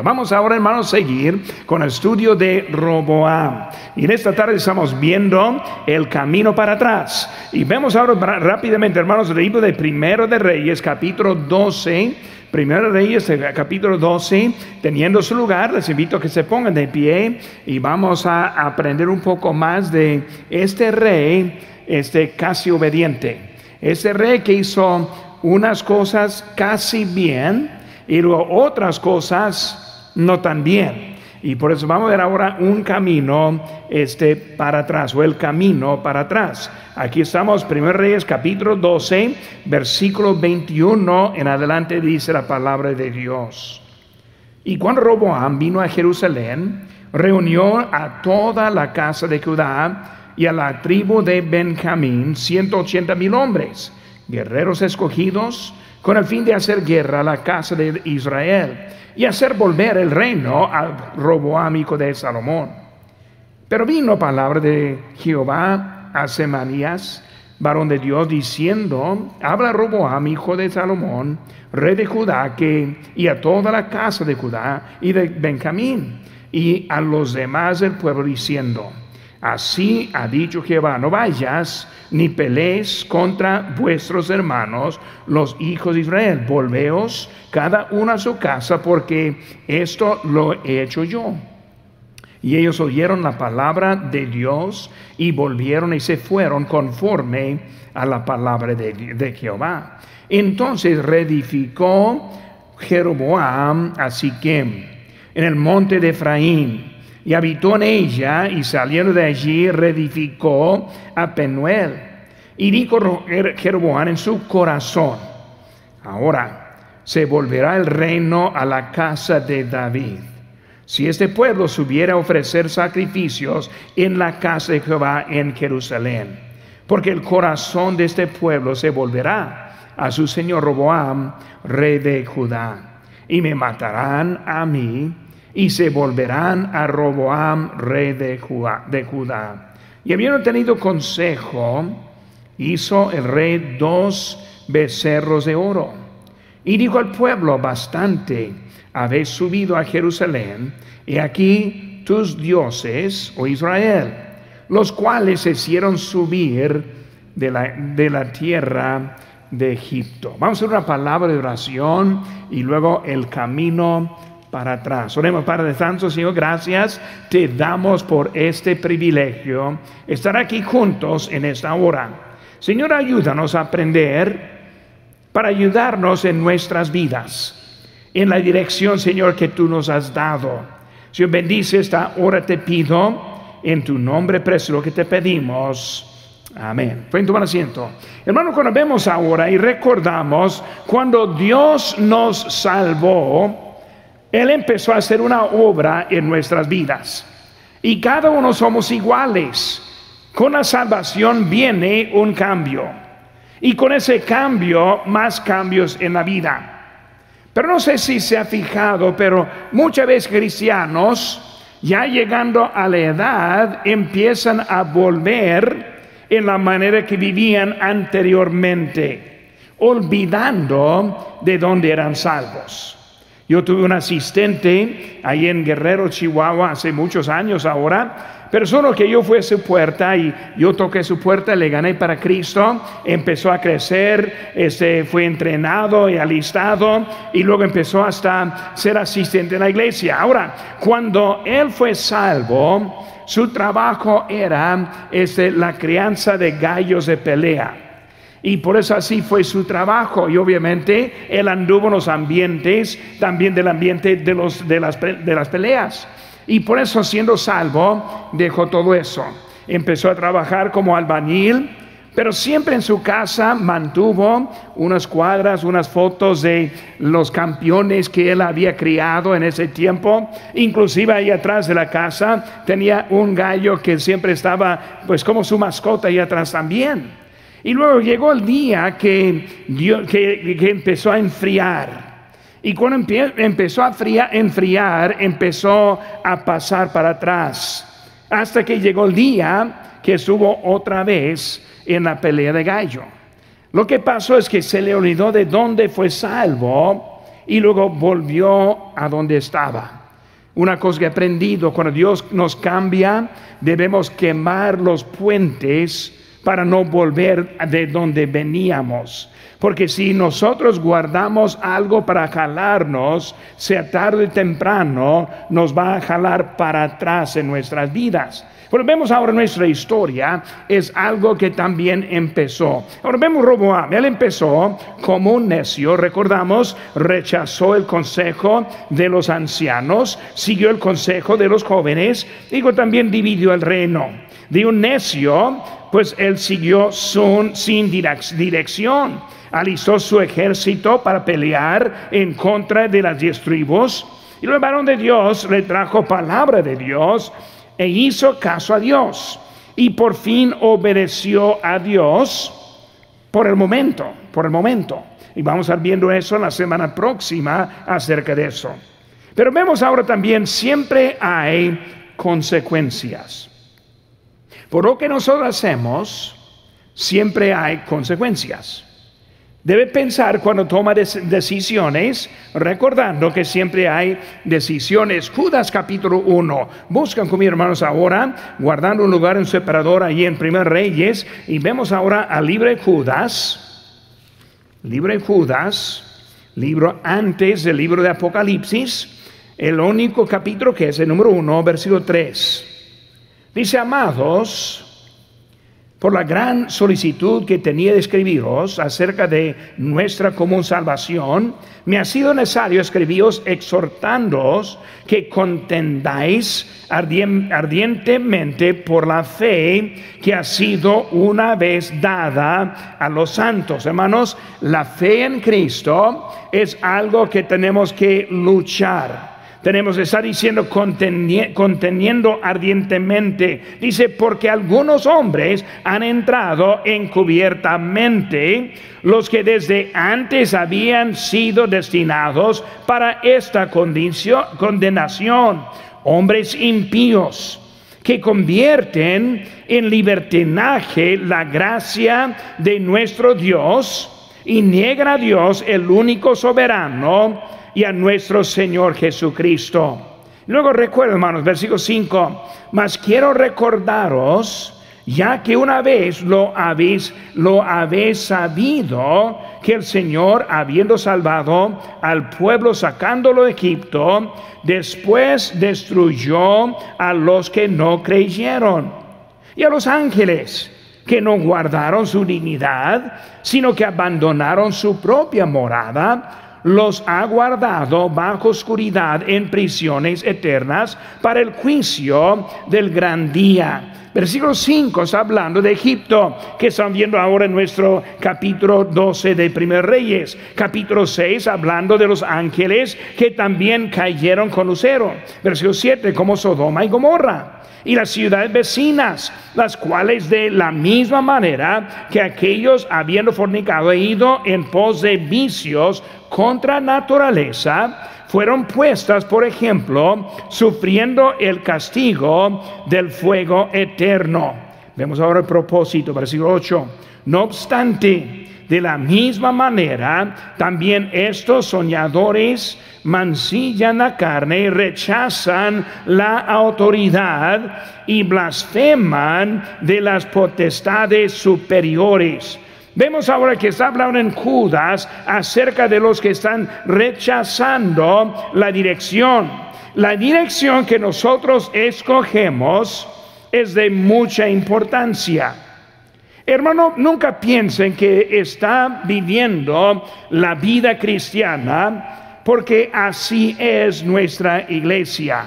Vamos ahora, hermanos, a seguir con el estudio de Roboam. Y en esta tarde estamos viendo el camino para atrás. Y vemos ahora rápidamente, hermanos, el libro de Primero de Reyes, capítulo 12. Primero de Reyes, capítulo 12, teniendo su lugar, les invito a que se pongan de pie y vamos a aprender un poco más de este rey, este casi obediente. Este rey que hizo unas cosas casi bien y luego otras cosas no tan bien. Y por eso vamos a ver ahora un camino este, para atrás, o el camino para atrás. Aquí estamos, 1 Reyes capítulo 12, versículo 21 en adelante dice la palabra de Dios. Y cuando Roboam vino a Jerusalén, reunió a toda la casa de Judá y a la tribu de Benjamín, 180 mil hombres, guerreros escogidos, con el fin de hacer guerra a la casa de Israel y hacer volver el reino al Roboam hijo de Salomón. Pero vino palabra de Jehová a Semanías, varón de Dios, diciendo, habla Roboam hijo de Salomón, rey de Judá, que, y a toda la casa de Judá y de Benjamín, y a los demás del pueblo, diciendo, Así ha dicho Jehová, no vayas ni pelees contra vuestros hermanos, los hijos de Israel. Volveos cada uno a su casa, porque esto lo he hecho yo. Y ellos oyeron la palabra de Dios y volvieron y se fueron conforme a la palabra de, Jehová. Entonces reedificó Jeroboam a Siquem en el monte de Efraín y habitó en ella y saliendo de allí reedificó a Penuel. Y dijo Jeroboam en su corazón, ahora se volverá el reino a la casa de David. Si este pueblo subiera a ofrecer sacrificios en la casa de Jehová en Jerusalén, porque el corazón de este pueblo se volverá a su señor Roboam, rey de Judá, y me matarán a mí y se volverán a Roboam, rey de Judá. Y habiendo tenido consejo, hizo el rey dos becerros de oro. Y dijo al pueblo, bastante habéis subido a Jerusalén, y aquí tus dioses, o oh Israel, los cuales hicieron subir de la, de la tierra de Egipto. Vamos a una palabra de oración y luego el camino para atrás. Oremos, Padre Santo, Señor, gracias te damos por este privilegio, estar aquí juntos en esta hora. Señor, ayúdanos a aprender para ayudarnos en nuestras vidas, en la dirección, Señor, que tú nos has dado. Señor, bendice esta hora, te pido, en tu nombre precioso que te pedimos. Amén. Fue en asiento. Hermano, cuando vemos ahora y recordamos cuando Dios nos salvó, él empezó a hacer una obra en nuestras vidas. Y cada uno somos iguales. Con la salvación viene un cambio. Y con ese cambio, más cambios en la vida. Pero no sé si se ha fijado, pero muchas veces cristianos, ya llegando a la edad, empiezan a volver en la manera que vivían anteriormente, olvidando de dónde eran salvos. Yo tuve un asistente ahí en Guerrero, Chihuahua, hace muchos años ahora, pero solo que yo fui a su puerta y yo toqué su puerta, le gané para Cristo, empezó a crecer, este, fue entrenado y alistado y luego empezó hasta ser asistente en la iglesia. Ahora, cuando él fue salvo, su trabajo era este, la crianza de gallos de pelea. Y por eso así fue su trabajo. Y obviamente él anduvo en los ambientes, también del ambiente de, los, de, las, de las peleas. Y por eso siendo salvo, dejó todo eso. Empezó a trabajar como albañil, pero siempre en su casa mantuvo unas cuadras, unas fotos de los campeones que él había criado en ese tiempo. Inclusive ahí atrás de la casa tenía un gallo que siempre estaba pues como su mascota ahí atrás también. Y luego llegó el día que, que, empezó a enfriar. Y cuando empezó a enfriar, empezó a pasar para atrás. Hasta que llegó el día que estuvo otra vez en la pelea de gallo. Lo que pasó es que se le olvidó de dónde fue salvo y luego volvió a donde estaba. Una cosa que he aprendido, cuando Dios nos cambia, debemos quemar los puentes para no volver de donde veníamos. Porque si nosotros guardamos algo para jalarnos, sea tarde o temprano, nos va a jalar para atrás en nuestras vidas. Pero vemos ahora nuestra historia, es algo que también empezó. Ahora vemos Roboam, él empezó como un necio, recordamos, rechazó el consejo de los ancianos, siguió el consejo de los jóvenes, y también dividió el reino. De un necio, pues él siguió sin dirección, alistó su ejército para pelear en contra de las diez tribus, y el varón de Dios le trajo palabra de Dios, e hizo caso a Dios y por fin obedeció a Dios por el momento, por el momento. Y vamos a estar viendo eso la semana próxima acerca de eso. Pero vemos ahora también, siempre hay consecuencias. Por lo que nosotros hacemos, siempre hay consecuencias. Debe pensar cuando toma decisiones, recordando que siempre hay decisiones. Judas capítulo 1. Buscan con mis hermanos ahora, guardando un lugar en separador ahí en Primer Reyes. Y vemos ahora al libre Judas. Libre Judas, libro antes del libro de Apocalipsis. El único capítulo que es el número 1, versículo 3. Dice, amados, por la gran solicitud que tenía de escribiros acerca de nuestra común salvación, me ha sido necesario escribiros exhortándoos que contendáis ardientemente por la fe que ha sido una vez dada a los santos. Hermanos, la fe en Cristo es algo que tenemos que luchar tenemos que estar diciendo conteniendo ardientemente. Dice, porque algunos hombres han entrado encubiertamente, los que desde antes habían sido destinados para esta condenación, hombres impíos que convierten en libertinaje la gracia de nuestro Dios y niegan a Dios el único soberano y a nuestro Señor Jesucristo. Luego recuerdo, hermanos, versículo 5, mas quiero recordaros, ya que una vez lo habéis, lo habéis sabido, que el Señor, habiendo salvado al pueblo sacándolo de Egipto, después destruyó a los que no creyeron y a los ángeles que no guardaron su dignidad, sino que abandonaron su propia morada los ha guardado bajo oscuridad en prisiones eternas para el juicio del gran día. Versículo 5 está hablando de Egipto, que están viendo ahora en nuestro capítulo 12 de Primer Reyes. Capítulo 6 hablando de los ángeles que también cayeron con Lucero. Versículo 7 como Sodoma y Gomorra y las ciudades vecinas, las cuales de la misma manera que aquellos habiendo fornicado e ido en pos de vicios contra naturaleza, fueron puestas, por ejemplo, sufriendo el castigo del fuego eterno. Vemos ahora el propósito, versículo 8. No obstante, de la misma manera, también estos soñadores mancillan la carne y rechazan la autoridad y blasfeman de las potestades superiores. Vemos ahora que está hablando en Judas acerca de los que están rechazando la dirección. La dirección que nosotros escogemos es de mucha importancia. Hermano, nunca piensen que está viviendo la vida cristiana porque así es nuestra iglesia.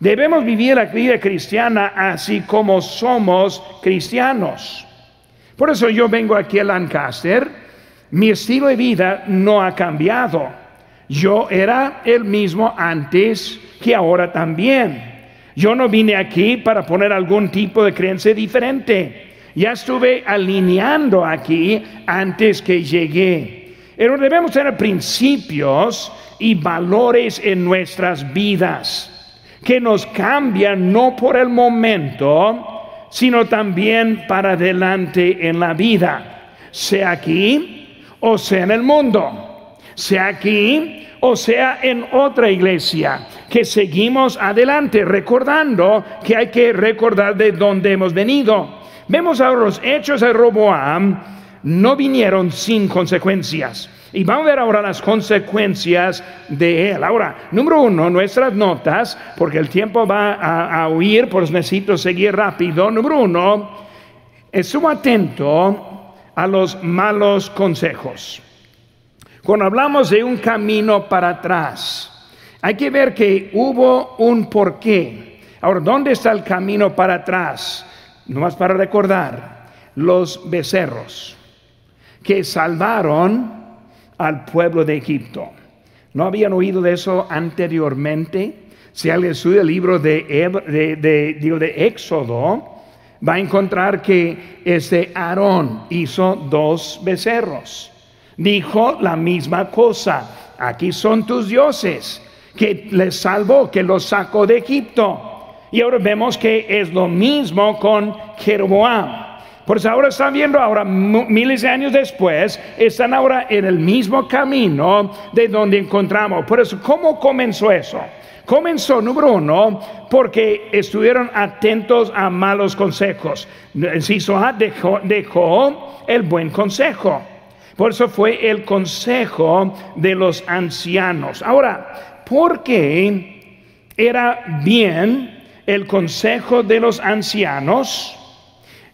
Debemos vivir la vida cristiana así como somos cristianos. Por eso yo vengo aquí a Lancaster, mi estilo de vida no ha cambiado. Yo era el mismo antes que ahora también. Yo no vine aquí para poner algún tipo de creencia diferente. Ya estuve alineando aquí antes que llegué. Pero debemos tener principios y valores en nuestras vidas que nos cambian no por el momento, sino también para adelante en la vida, sea aquí o sea en el mundo. sea aquí o sea en otra iglesia, que seguimos adelante recordando que hay que recordar de dónde hemos venido. Vemos ahora los hechos de Roboam no vinieron sin consecuencias. Y vamos a ver ahora las consecuencias de él. Ahora, número uno, nuestras notas, porque el tiempo va a, huir, pues necesito seguir rápido. Número uno, estuvo atento a los malos consejos. Cuando hablamos de un camino para atrás, hay que ver que hubo un porqué. Ahora, ¿dónde está el camino para atrás? Nomás para recordar, los becerros que salvaron al pueblo de Egipto. ¿No habían oído de eso anteriormente? Si alguien estudia el libro de, de, digo, de Éxodo, va a encontrar que este Aarón hizo dos becerros dijo la misma cosa. Aquí son tus dioses, que les salvó, que los sacó de Egipto. Y ahora vemos que es lo mismo con Jeroboam. Por eso ahora están viendo, ahora miles de años después, están ahora en el mismo camino de donde encontramos. Por eso, ¿cómo comenzó eso? Comenzó, número uno, porque estuvieron atentos a malos consejos. Inciso A dejó, dejó el buen consejo. Por eso fue el consejo de los ancianos. Ahora, ¿por qué era bien el consejo de los ancianos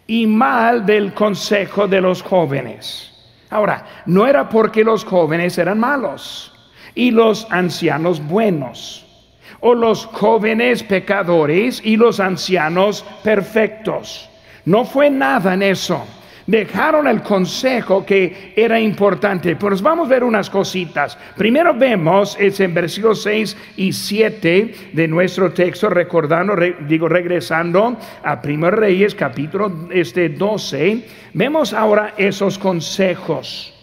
y mal del consejo de los jóvenes? Ahora, no era porque los jóvenes eran malos y los ancianos buenos, o los jóvenes pecadores y los ancianos perfectos. No fue nada en eso dejaron el consejo que era importante. Pues vamos a ver unas cositas. Primero vemos, es en versículos 6 y 7 de nuestro texto, recordando, digo, regresando a Primer Reyes, capítulo este 12, vemos ahora esos consejos.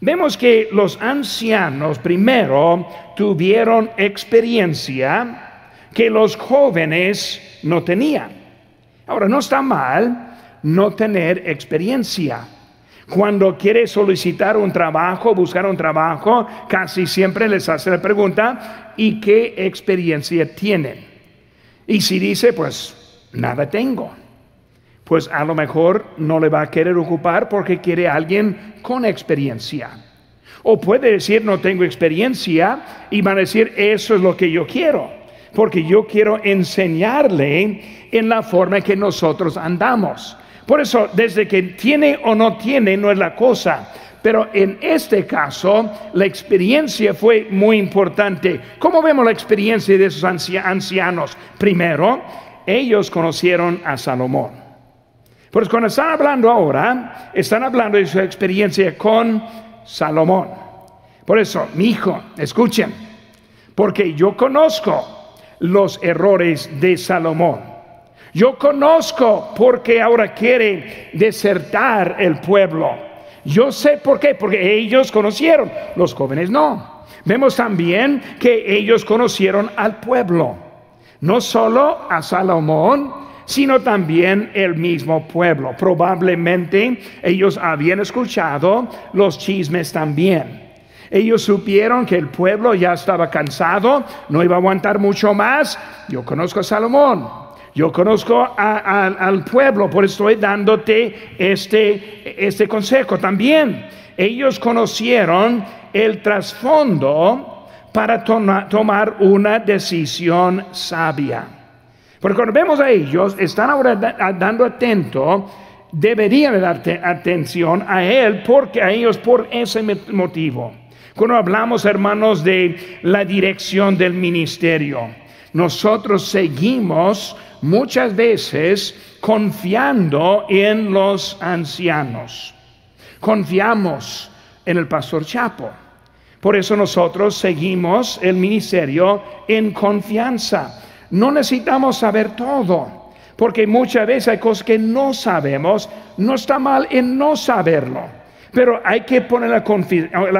Vemos que los ancianos primero tuvieron experiencia que los jóvenes no tenían. Ahora, no está mal no tener experiencia. Cuando quiere solicitar un trabajo, buscar un trabajo, casi siempre les hace la pregunta, ¿y qué experiencia tienen? Y si dice, pues nada tengo, pues a lo mejor no le va a querer ocupar porque quiere alguien con experiencia. O puede decir, no tengo experiencia y va a decir, eso es lo que yo quiero, porque yo quiero enseñarle en la forma que nosotros andamos. Por eso, desde que tiene o no tiene no es la cosa. Pero en este caso, la experiencia fue muy importante. ¿Cómo vemos la experiencia de esos ancianos? Primero, ellos conocieron a Salomón. Pues cuando están hablando ahora, están hablando de su experiencia con Salomón. Por eso, mi hijo, escuchen, porque yo conozco los errores de Salomón. Yo conozco por qué ahora quiere desertar el pueblo. Yo sé por qué, porque ellos conocieron, los jóvenes no. Vemos también que ellos conocieron al pueblo, no solo a Salomón, sino también el mismo pueblo. Probablemente ellos habían escuchado los chismes también. Ellos supieron que el pueblo ya estaba cansado, no iba a aguantar mucho más. Yo conozco a Salomón, yo conozco al pueblo, por eso estoy dándote este, este consejo también. Ellos conocieron el trasfondo para tomar una decisión sabia. Porque cuando vemos a ellos, están ahora dando atento, deberían dar atención a él, porque a ellos por ese motivo. Cuando hablamos, hermanos, de la dirección del ministerio, nosotros seguimos muchas veces confiando en los ancianos. Confiamos en el pastor Chapo. Por eso nosotros seguimos el ministerio en confianza. No necesitamos saber todo, porque muchas veces hay cosas que no sabemos. No está mal en no saberlo. Pero hay que poner la,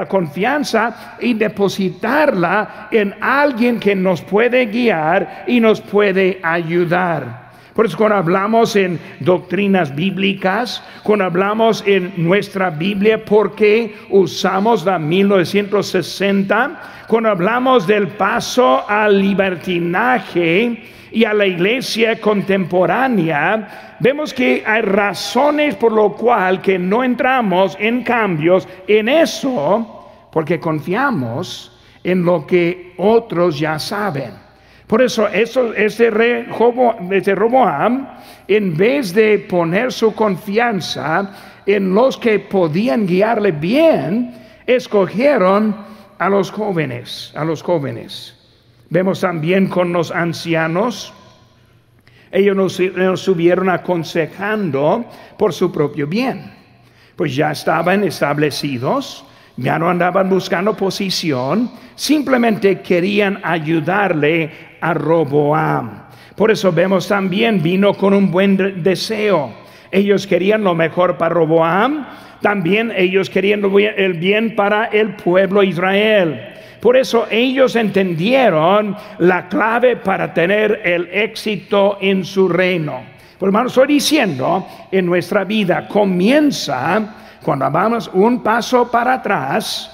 confianza y depositarla en alguien que nos puede guiar y nos puede ayudar. Por eso cuando hablamos en doctrinas bíblicas, cuando hablamos en nuestra Biblia, ¿por qué usamos la 1960? Cuando hablamos del paso al libertinaje y a la iglesia contemporánea, vemos que hay razones por lo cual que no entramos en cambios en eso, porque confiamos en lo que otros ya saben. Por eso, eso este, rey Roboam, en vez de poner su confianza en los que podían guiarle bien, escogieron a los jóvenes, a los jóvenes. Vemos también con los ancianos, ellos nos, estuvieron aconsejando por su propio bien, pues ya estaban establecidos, ya no andaban buscando posición, simplemente querían ayudarle a Roboam. Por eso vemos también vino con un buen deseo. Ellos querían lo mejor para Roboam, también ellos querían el bien para el pueblo Israel. Por eso ellos entendieron la clave para tener el éxito en su reino. Por hermano, estoy diciendo, en nuestra vida comienza cuando vamos un paso para atrás,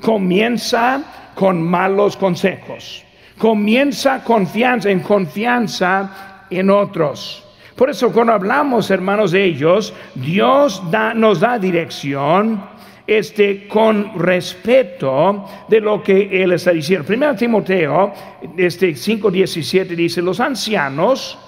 comienza con malos consejos. Comienza confianza en confianza en otros. Por eso cuando hablamos, hermanos, de ellos, Dios nos da dirección este, con respeto de lo que Él está diciendo. Primero Timoteo este, 5.17 dice, los ancianos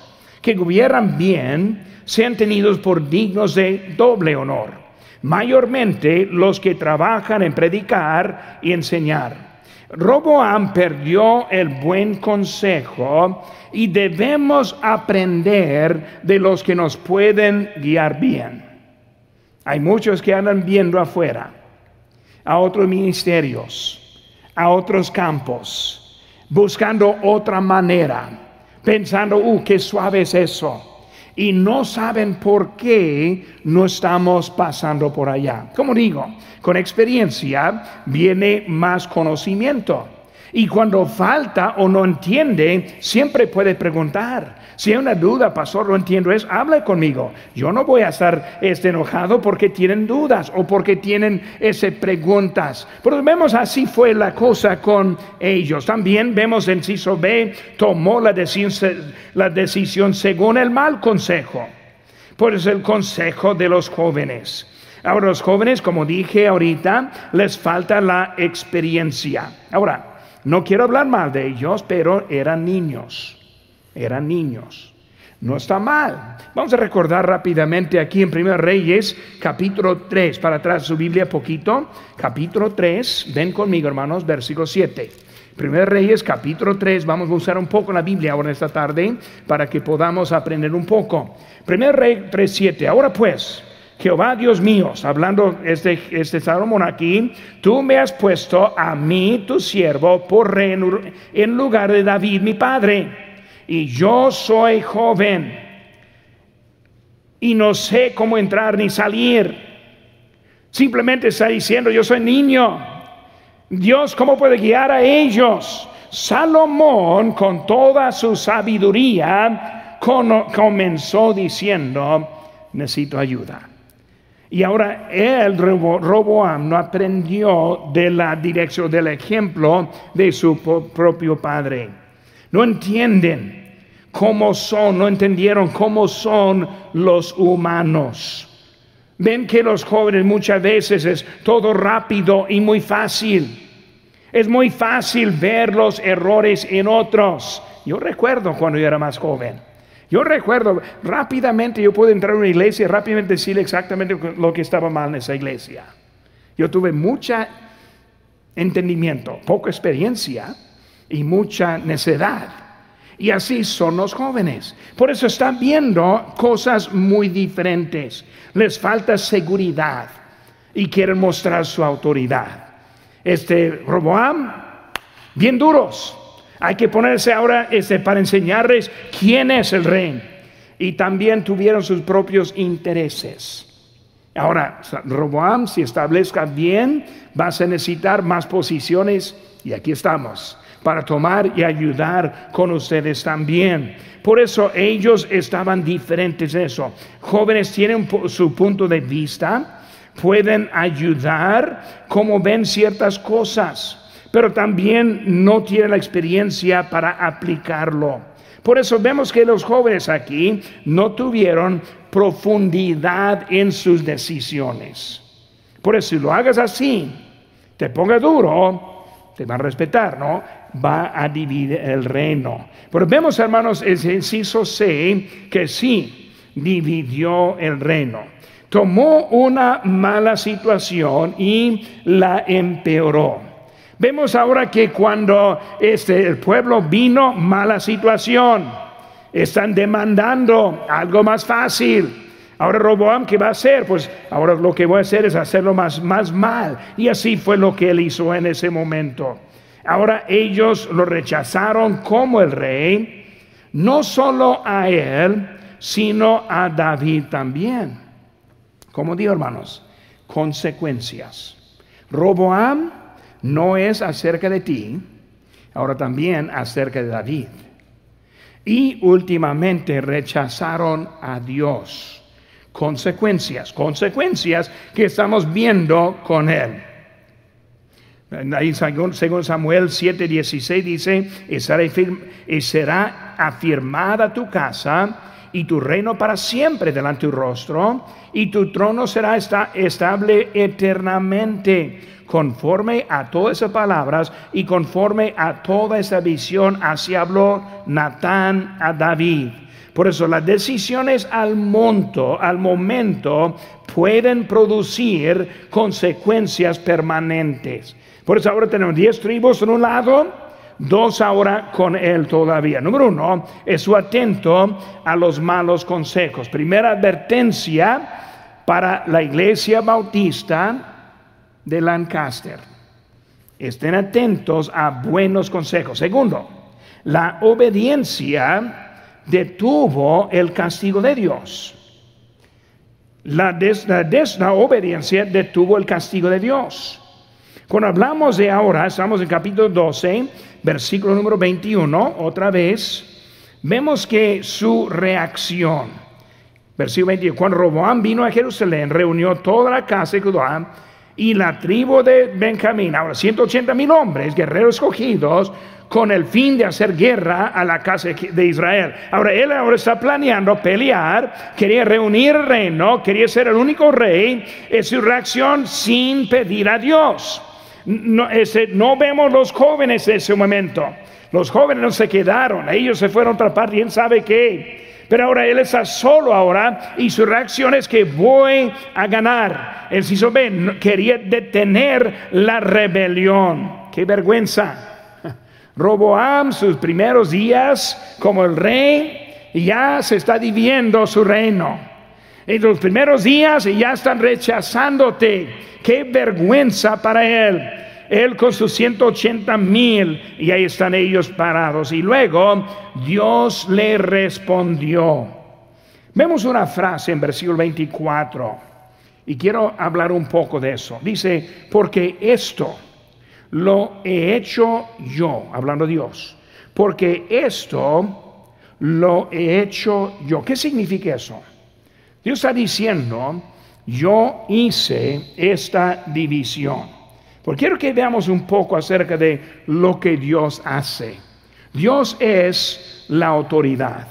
que gobiernan bien sean tenidos por dignos de doble honor mayormente los que trabajan en predicar y enseñar. Roboam perdió el buen consejo y debemos aprender de los que nos pueden guiar bien. Hay muchos que andan viendo afuera, a otros ministerios, a otros campos, buscando otra manera, pensando, uh, qué suave es eso y no saben por qué no estamos pasando por allá. Como digo, con experiencia viene más conocimiento. Y cuando falta o no entiende, siempre puede preguntar. Si hay una duda, pastor, no entiendo es, hable conmigo. Yo no voy a estar este, enojado porque tienen dudas o porque tienen ese preguntas. Pero vemos así fue la cosa con ellos. También vemos en Ciso B, tomó la decisión, la decisión según el mal consejo. Pues el consejo de los jóvenes. Ahora los jóvenes, como dije ahorita, les falta la experiencia. Ahora, no quiero hablar mal de ellos, pero eran niños. Eran niños. No está mal. Vamos a recordar rápidamente aquí en 1 Reyes, capítulo 3, para atrás su Biblia poquito. Capítulo 3, ven conmigo hermanos, versículo 7. 1 Reyes, capítulo 3, vamos a usar un poco la Biblia ahora esta tarde para que podamos aprender un poco. 1 Reyes 3, 7. Ahora pues, Jehová Dios mío, hablando este, este Salomón aquí, tú me has puesto a mí, tu siervo, por rey en lugar de David, mi padre. Y yo soy joven y no sé cómo entrar ni salir. Simplemente está diciendo, yo soy niño. Dios, ¿cómo puede guiar a ellos? Salomón, con toda su sabiduría, comenzó diciendo, necesito ayuda. Y ahora él, Roboam, no aprendió de la dirección, del ejemplo de su propio padre. No entienden cómo son, no entendieron cómo son los humanos. Ven que los jóvenes muchas veces es todo rápido y muy fácil. Es muy fácil ver los errores en otros. Yo recuerdo cuando yo era más joven. Yo recuerdo rápidamente, yo puedo entrar a una iglesia y rápidamente decirle exactamente lo que estaba mal en esa iglesia. Yo tuve mucha entendimiento, poca experiencia y mucha necedad. Y así son los jóvenes. Por eso están viendo cosas muy diferentes. Les falta seguridad y quieren mostrar su autoridad. Este Roboam, bien duros hay que ponerse ahora este, para enseñarles quién es el rey. Y también tuvieron sus propios intereses. Ahora, Roboam, si establezca bien, vas a necesitar más posiciones y aquí estamos. para tomar y ayudar con ustedes también. Por eso ellos estaban diferentes en eso. Jóvenes tienen su punto de vista, pueden ayudar como ven ciertas cosas, pero también no tienen la experiencia para aplicarlo. Por eso vemos que los jóvenes aquí no tuvieron profundidad en sus decisiones. Por eso si lo hagas así, te ponga duro, te va a respetar, ¿no? Va a dividir el reino. Pero vemos, hermanos, el inciso C, que sí dividió el reino. Tomó una mala situación y la empeoró. Vemos ahora que cuando este, el pueblo vino, mala situación. Están demandando algo más fácil. Ahora Roboam, ¿qué va a hacer? Pues ahora lo que voy a hacer es hacerlo más, más mal. Y así fue lo que él hizo en ese momento. Ahora ellos lo rechazaron como el rey, no solo a él, sino a David también. Como digo, hermanos, consecuencias. Roboam no es acerca de ti, ahora también acerca de David. Y últimamente rechazaron a Dios consecuencias, consecuencias que estamos viendo con él. Ahí según Samuel 7:16 dice, y será afirmada tu casa y tu reino para siempre delante de tu rostro, y tu trono será estable eternamente, conforme a todas esas palabras y conforme a toda esa visión, así habló Natán a David. Por eso las decisiones al monto, al momento, pueden producir consecuencias permanentes. Por eso ahora tenemos 10 tribus en un lado, dos ahora con él todavía. Número uno, es su atento a los malos consejos. Primera advertencia para la iglesia bautista de Lancaster. Estén atentos a buenos consejos. Segundo, la obediencia detuvo el castigo de Dios. La, desobediencia detuvo el castigo de Dios. Cuando hablamos de ahora, estamos en capítulo 12, versículo número 21, otra vez, vemos que su reacción, versículo 21, cuando Roboam vino a Jerusalén, reunió toda la casa de Judá y la tribu de Benjamín, ahora 180 mil hombres, guerreros escogidos, con el fin de hacer guerra a la casa de Israel. Ahora él ahora está planeando pelear, quería reunir el reino, quería ser el único rey, es su reacción sin pedir a Dios. No, ese, no vemos los jóvenes en ese momento. Los jóvenes no se quedaron, ellos se fueron a otra parte, quién sabe qué. Pero ahora él está solo ahora y su reacción es que voy a ganar. El hizo B quería detener la rebelión. Qué vergüenza. Roboam, sus primeros días como el rey, ya se está dividiendo su reino. En los primeros días ya están rechazándote. Qué vergüenza para él. Él con sus 180 mil y ahí están ellos parados. Y luego Dios le respondió. Vemos una frase en versículo 24 y quiero hablar un poco de eso. Dice, porque esto lo he hecho yo, hablando Dios, porque esto lo he hecho yo. ¿Qué significa eso? Dios está diciendo, yo hice esta división. Porque quiero que veamos un poco acerca de lo que Dios hace. Dios es la autoridad.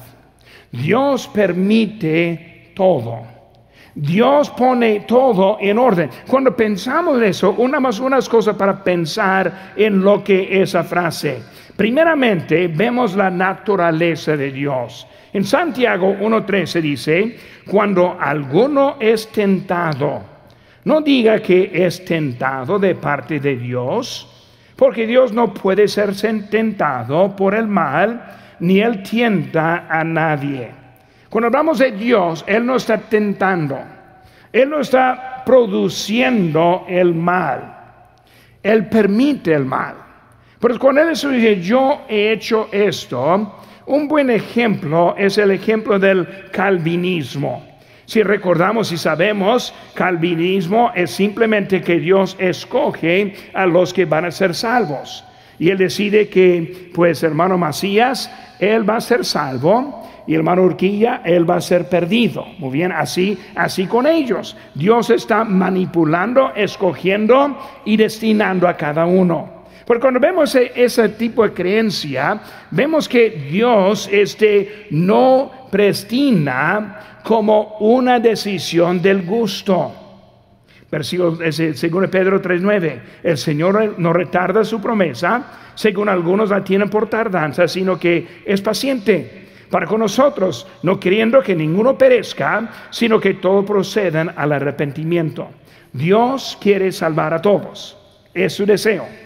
Dios permite todo. Dios pone todo en orden. Cuando pensamos en eso, una más unas cosas para pensar en lo que esa frase. Primeramente, vemos la naturaleza de Dios. En Santiago 1.13 dice, cuando alguno es tentado, no diga que es tentado de parte de Dios, porque Dios no puede ser tentado por el mal, ni él tienta a nadie. Cuando hablamos de Dios, Él no está tentando, Él no está produciendo el mal, Él permite el mal. Pero cuando Él dice, yo he hecho esto, un buen ejemplo es el ejemplo del calvinismo. Si recordamos y sabemos, calvinismo es simplemente que Dios escoge a los que van a ser salvos. Y él decide que, pues, hermano Macías, él va a ser salvo y hermano Urquilla, él va a ser perdido. Muy bien, así, así con ellos. Dios está manipulando, escogiendo y destinando a cada uno. Porque cuando vemos e, ese, tipo de creencia, vemos que Dios este, no prestina como una decisión del gusto. Versículo según Pedro 3:9, el Señor no retarda su promesa, según algunos la tienen por tardanza, sino que es paciente para con nosotros, no queriendo que ninguno perezca, sino que todos procedan al arrepentimiento. Dios quiere salvar a todos, es su deseo.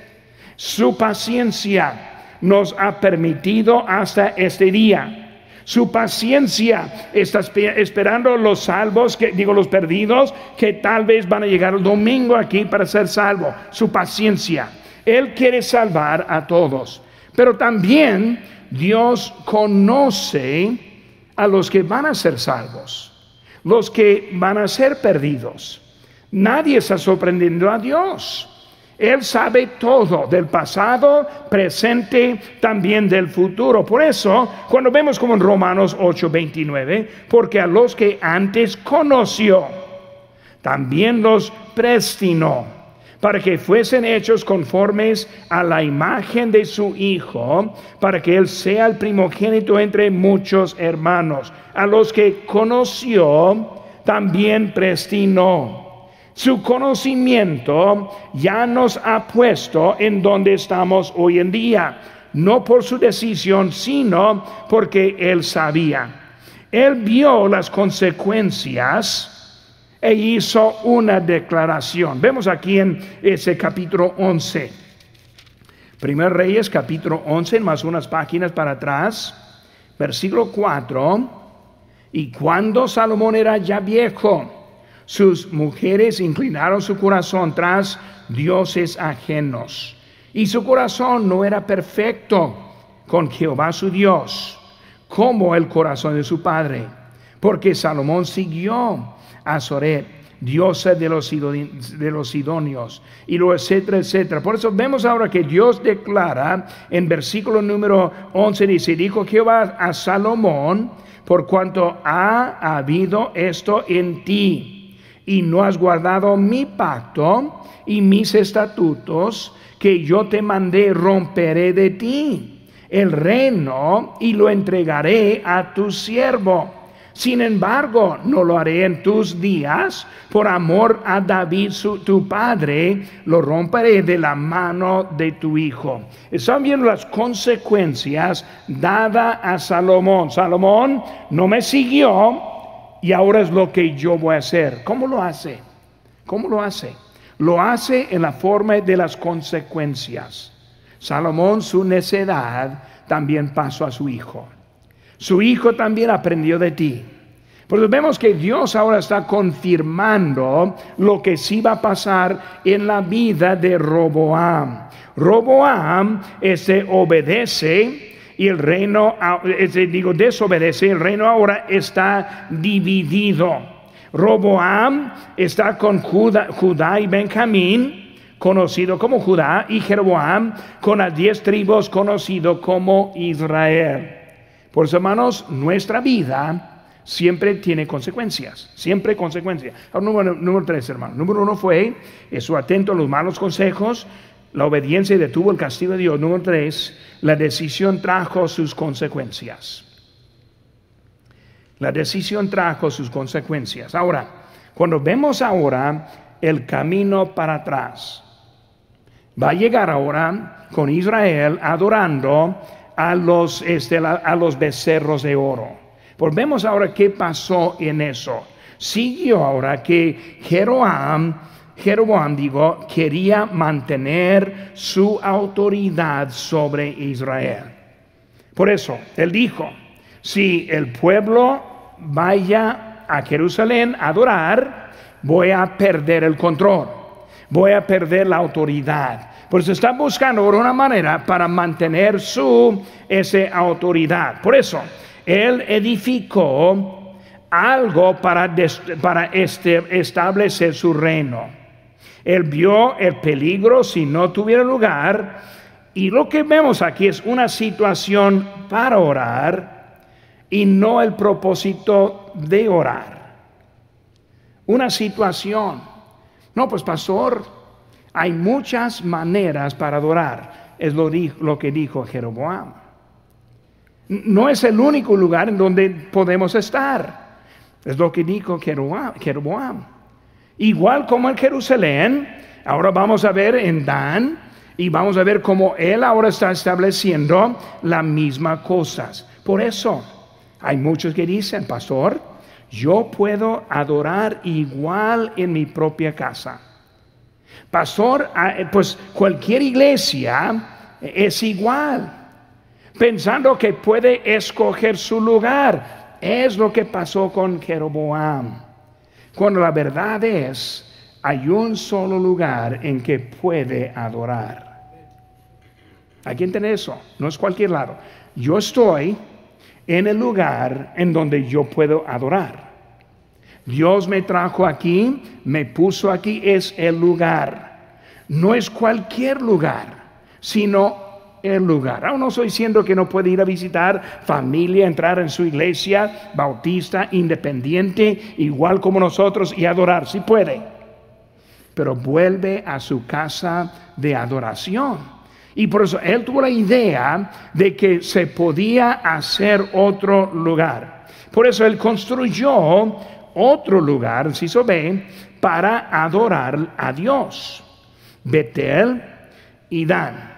Su paciencia nos ha permitido hasta este día. Su paciencia está esperando los salvos, que digo los perdidos, que tal vez van a llegar el domingo aquí para ser salvos. Su paciencia. Él quiere salvar a todos. Pero también Dios conoce a los que van a ser salvos, los que van a ser perdidos. Nadie está sorprendiendo a Dios. Él sabe todo del pasado, presente, también del futuro. Por eso, cuando vemos como en Romanos 8:29, porque a los que antes conoció, también los prestinó para que fuesen hechos conformes a la imagen de su Hijo, para que Él sea el primogénito entre muchos hermanos, a los que conoció, también prestinó. Su conocimiento ya nos ha puesto en donde estamos hoy en día, no por su decisión, sino porque Él sabía. Él vio las consecuencias e hizo una declaración. Vemos aquí en ese capítulo 11. Primer Reyes, capítulo 11, más unas páginas para atrás, versículo 4. Y cuando Salomón era ya viejo, sus mujeres inclinaron su corazón tras dioses ajenos. Y su corazón no era perfecto con Jehová su Dios, como el corazón de su padre, porque Salomón siguió a diosa de los, de los sidonios, y lo etcétera, etcétera. Por eso vemos ahora que Dios declara en versículo número 11, dice, dijo Jehová a Salomón, por cuanto ha habido esto en ti, y no has guardado mi pacto y mis estatutos, que yo te mandé, romperé de ti el reino y lo entregaré a tu siervo sin embargo, no lo haré en tus días. Por amor a David, tu padre, lo romperé de la mano de tu hijo. Están viendo las consecuencias dadas a Salomón. Salomón no me siguió y ahora es lo que yo voy a hacer. ¿Cómo lo hace? ¿Cómo lo hace? Lo hace en la forma de las consecuencias. Salomón, su necedad, también pasó a su hijo. Su hijo también aprendió de ti. Porque vemos que Dios ahora está confirmando lo que sí va a pasar en la vida de Roboam. Roboam ese obedece y el reino, ese, digo, desobedece, el reino ahora está dividido. Roboam está con Judá, y Benjamín, conocido como Judá, y Jeroboam con las diez tribus, conocido como Israel. Por eso, hermanos, nuestra vida siempre tiene consecuencias, siempre consecuencias. número, número tres, hermano. Número uno fue, eso atento a los malos consejos, la obediencia detuvo el castigo de Dios. Número tres, la decisión trajo sus consecuencias. La decisión trajo sus consecuencias. Ahora, cuando vemos ahora el camino para atrás, va a llegar ahora con Israel adorando a los, este, a los becerros de oro. Volvemos ahora qué pasó en eso. Siguió ahora que Jeroboam, Jeroboam digo, quería mantener su autoridad sobre Israel. Por eso, él dijo, si el pueblo vaya a Jerusalén a adorar, voy a perder el control, voy a perder la autoridad. Por eso está buscando una manera para mantener su esa autoridad. Por eso, él edificó algo para, para este, establecer su reino. Él vio el peligro si no tuviera lugar Y lo que vemos aquí es una situación para orar y no el propósito de orar. Una situación. No, pues pastor, hay muchas maneras para adorar. Es lo, lo que dijo Jeroboam. No es el único lugar en donde podemos estar. Es lo que dijo Jeroboam. Igual como en Jerusalén, ahora vamos a ver en Dan y vamos a ver cómo él ahora está estableciendo las mismas cosas. Por eso hay muchos que dicen, pastor, yo puedo adorar igual en mi propia casa. Pastor, ah, pues cualquier iglesia es igual pensando que puede escoger su lugar. Es lo que pasó con Jeroboam. Cuando la verdad es, hay un solo lugar en que puede adorar. Hay que entender eso, no es cualquier lado. Yo estoy en el lugar en donde yo puedo adorar. Dios me trajo aquí, me puso aquí, es el lugar. No es cualquier lugar, sino el lugar. Aún no estoy diciendo que no puede ir a visitar familia, entrar en su iglesia bautista, independiente, igual como nosotros, y adorar, si puede. Pero vuelve a su casa de adoración. Y por eso él tuvo la idea de que se podía hacer otro lugar. Por eso él construyó otro lugar, si se ve, para adorar a Dios. Betel y Dan.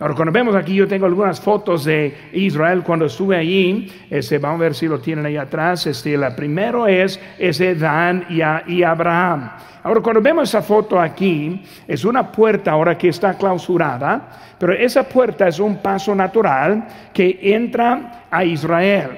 Ahora, cuando vemos aquí, yo tengo algunas fotos de Israel cuando estuve allí. Este, vamos a ver si lo tienen ahí atrás. Este, la primero es ese Dan y, Abraham. Ahora, cuando vemos esa foto aquí, es una puerta ahora que está clausurada, pero esa puerta es un paso natural que entra a Israel.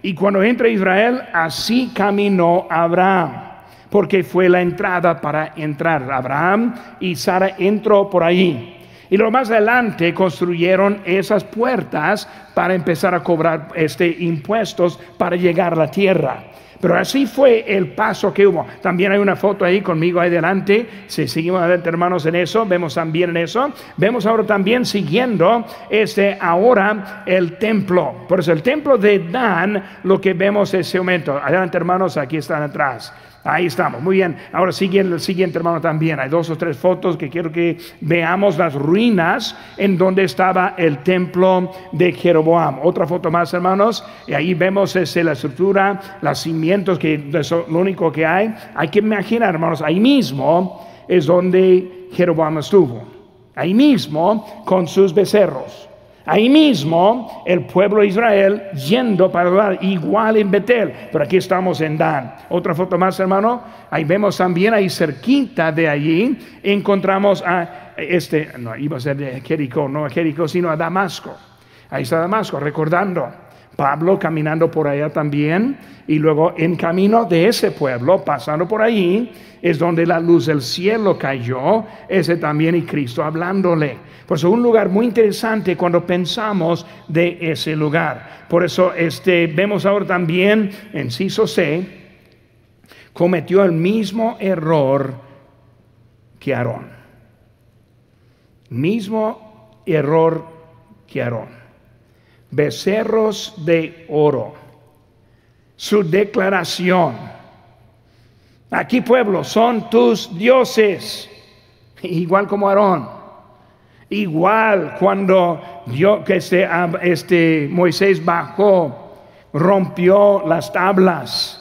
Y cuando entra Israel, así caminó Abraham porque fue la entrada para entrar. Abraham y Sara entró por ahí. Y luego más adelante construyeron esas puertas para empezar a cobrar este impuestos para llegar a la tierra. Pero así fue el paso que hubo. También hay una foto ahí conmigo ahí delante. Si seguimos adelante, hermanos, en eso, vemos también en eso. Vemos ahora también siguiendo este ahora el templo. Por eso el templo de Dan, lo que vemos es ese momento. Adelante, hermanos, aquí están atrás. Ahí estamos, muy bien. Ahora sigue el siguiente hermano también. Hay dos o tres fotos que quiero que veamos las ruinas en donde estaba el templo de Jeroboam. Otra foto más, hermanos. Y ahí vemos ese, la estructura, los cimientos, que es lo único que hay. Hay que imaginar, hermanos, ahí mismo es donde Jeroboam estuvo. Ahí mismo con sus becerros. Ahí mismo el pueblo de Israel yendo para adorar, igual en Betel, pero aquí estamos en Dan. Otra foto más, hermano. Ahí vemos también, ahí cerquita de allí, encontramos a este, no, iba a ser de Jericó, no a Jericó, sino a Damasco. Ahí está Damasco, recordando. Pablo caminando por allá también, y luego en camino de ese pueblo, pasando por ahí, es donde la luz del cielo cayó, ese también y Cristo hablándole. Por eso un lugar muy interesante cuando pensamos de ese lugar. Por eso este, vemos ahora también en Ciso C, cometió el mismo error que Aarón. Mismo error que Aarón. Becerros de oro. Su declaración. Aquí pueblo, son tus dioses. Igual como Aarón Igual cuando Dios, este, este Moisés bajó, rompió las tablas.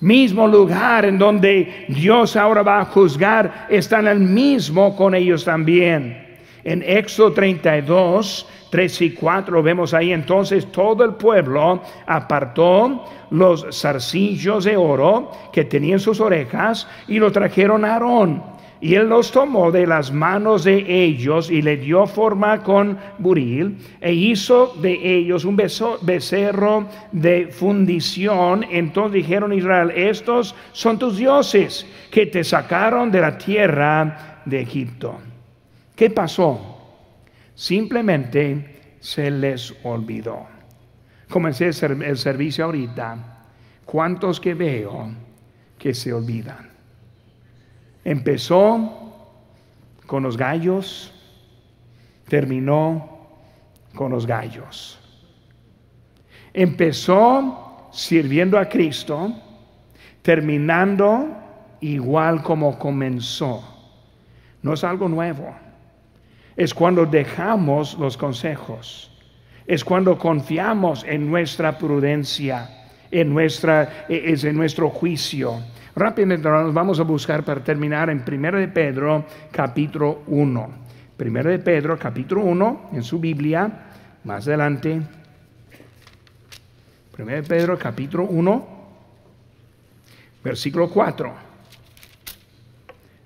Mismo lugar en donde Dios ahora va a juzgar, están el mismo con ellos también. En Éxodo 32, 3 y 4 vemos ahí entonces todo el pueblo apartó los zarcillos de oro que tenían sus orejas y lo trajeron a Aarón y él los tomó de las manos de ellos y le dio forma con buril e hizo de ellos un becerro de fundición. Entonces dijeron Israel, estos son tus dioses que te sacaron de la tierra de Egipto. ¿Qué pasó? Simplemente se les olvidó. Comencé el servicio ahorita. ¿Cuántos que veo que se olvidan? Empezó con los gallos, terminó con los gallos. Empezó sirviendo a Cristo, terminando igual como comenzó. No es algo nuevo. Es cuando dejamos los consejos. Es cuando confiamos en nuestra prudencia, en nuestra, es en nuestro juicio. Rápidamente nos vamos a buscar para terminar en 1 de Pedro capítulo 1. 1 de Pedro capítulo 1 en su Biblia, más adelante. 1 de Pedro capítulo 1, versículo 4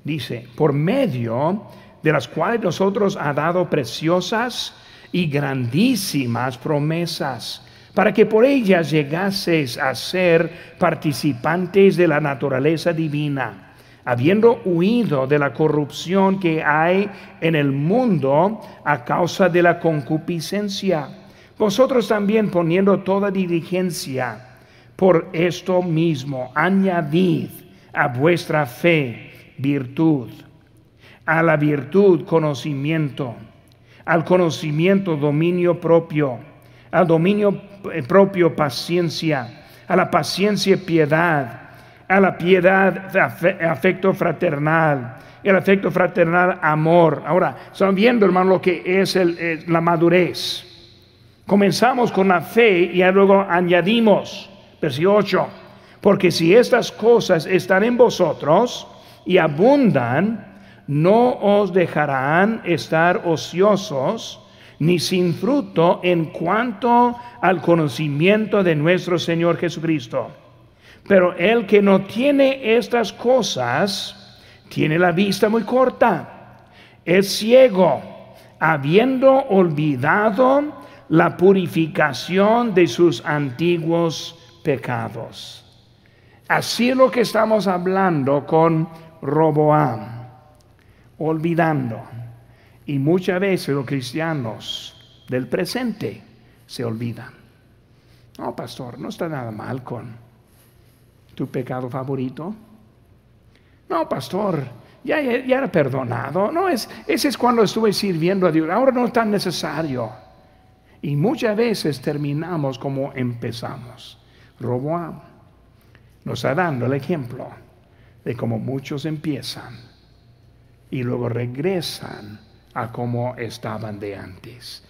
dice, por medio de las cuales nosotros ha dado preciosas y grandísimas promesas, para que por ellas llegaseis a ser participantes de la naturaleza divina, habiendo huido de la corrupción que hay en el mundo a causa de la concupiscencia. Vosotros también poniendo toda diligencia por esto mismo, añadid a vuestra fe virtud, a la virtud conocimiento, al conocimiento dominio propio, al dominio eh, propio paciencia, a la paciencia piedad, a la piedad afecto fraternal, el afecto fraternal amor. Ahora, están viendo, hermano, lo que es la madurez. Comenzamos con la fe y luego añadimos, versículo 8, porque si estas cosas están en vosotros, y abundan, no os dejarán estar ociosos ni sin fruto en cuanto al conocimiento de nuestro Señor Jesucristo. Pero el que no tiene estas cosas, tiene la vista muy corta, es ciego, habiendo olvidado la purificación de sus antiguos pecados. Así es lo que estamos hablando con Roboam, olvidando. Y muchas veces los cristianos del presente se olvidan. No, pastor, no está nada mal con tu pecado favorito. No, pastor, ya, era perdonado. No, es, ese es cuando estuve sirviendo a Dios. Ahora no es tan necesario. Y muchas veces terminamos como empezamos. Roboam nos está dando el ejemplo de cómo muchos empiezan y luego regresan a como estaban de antes.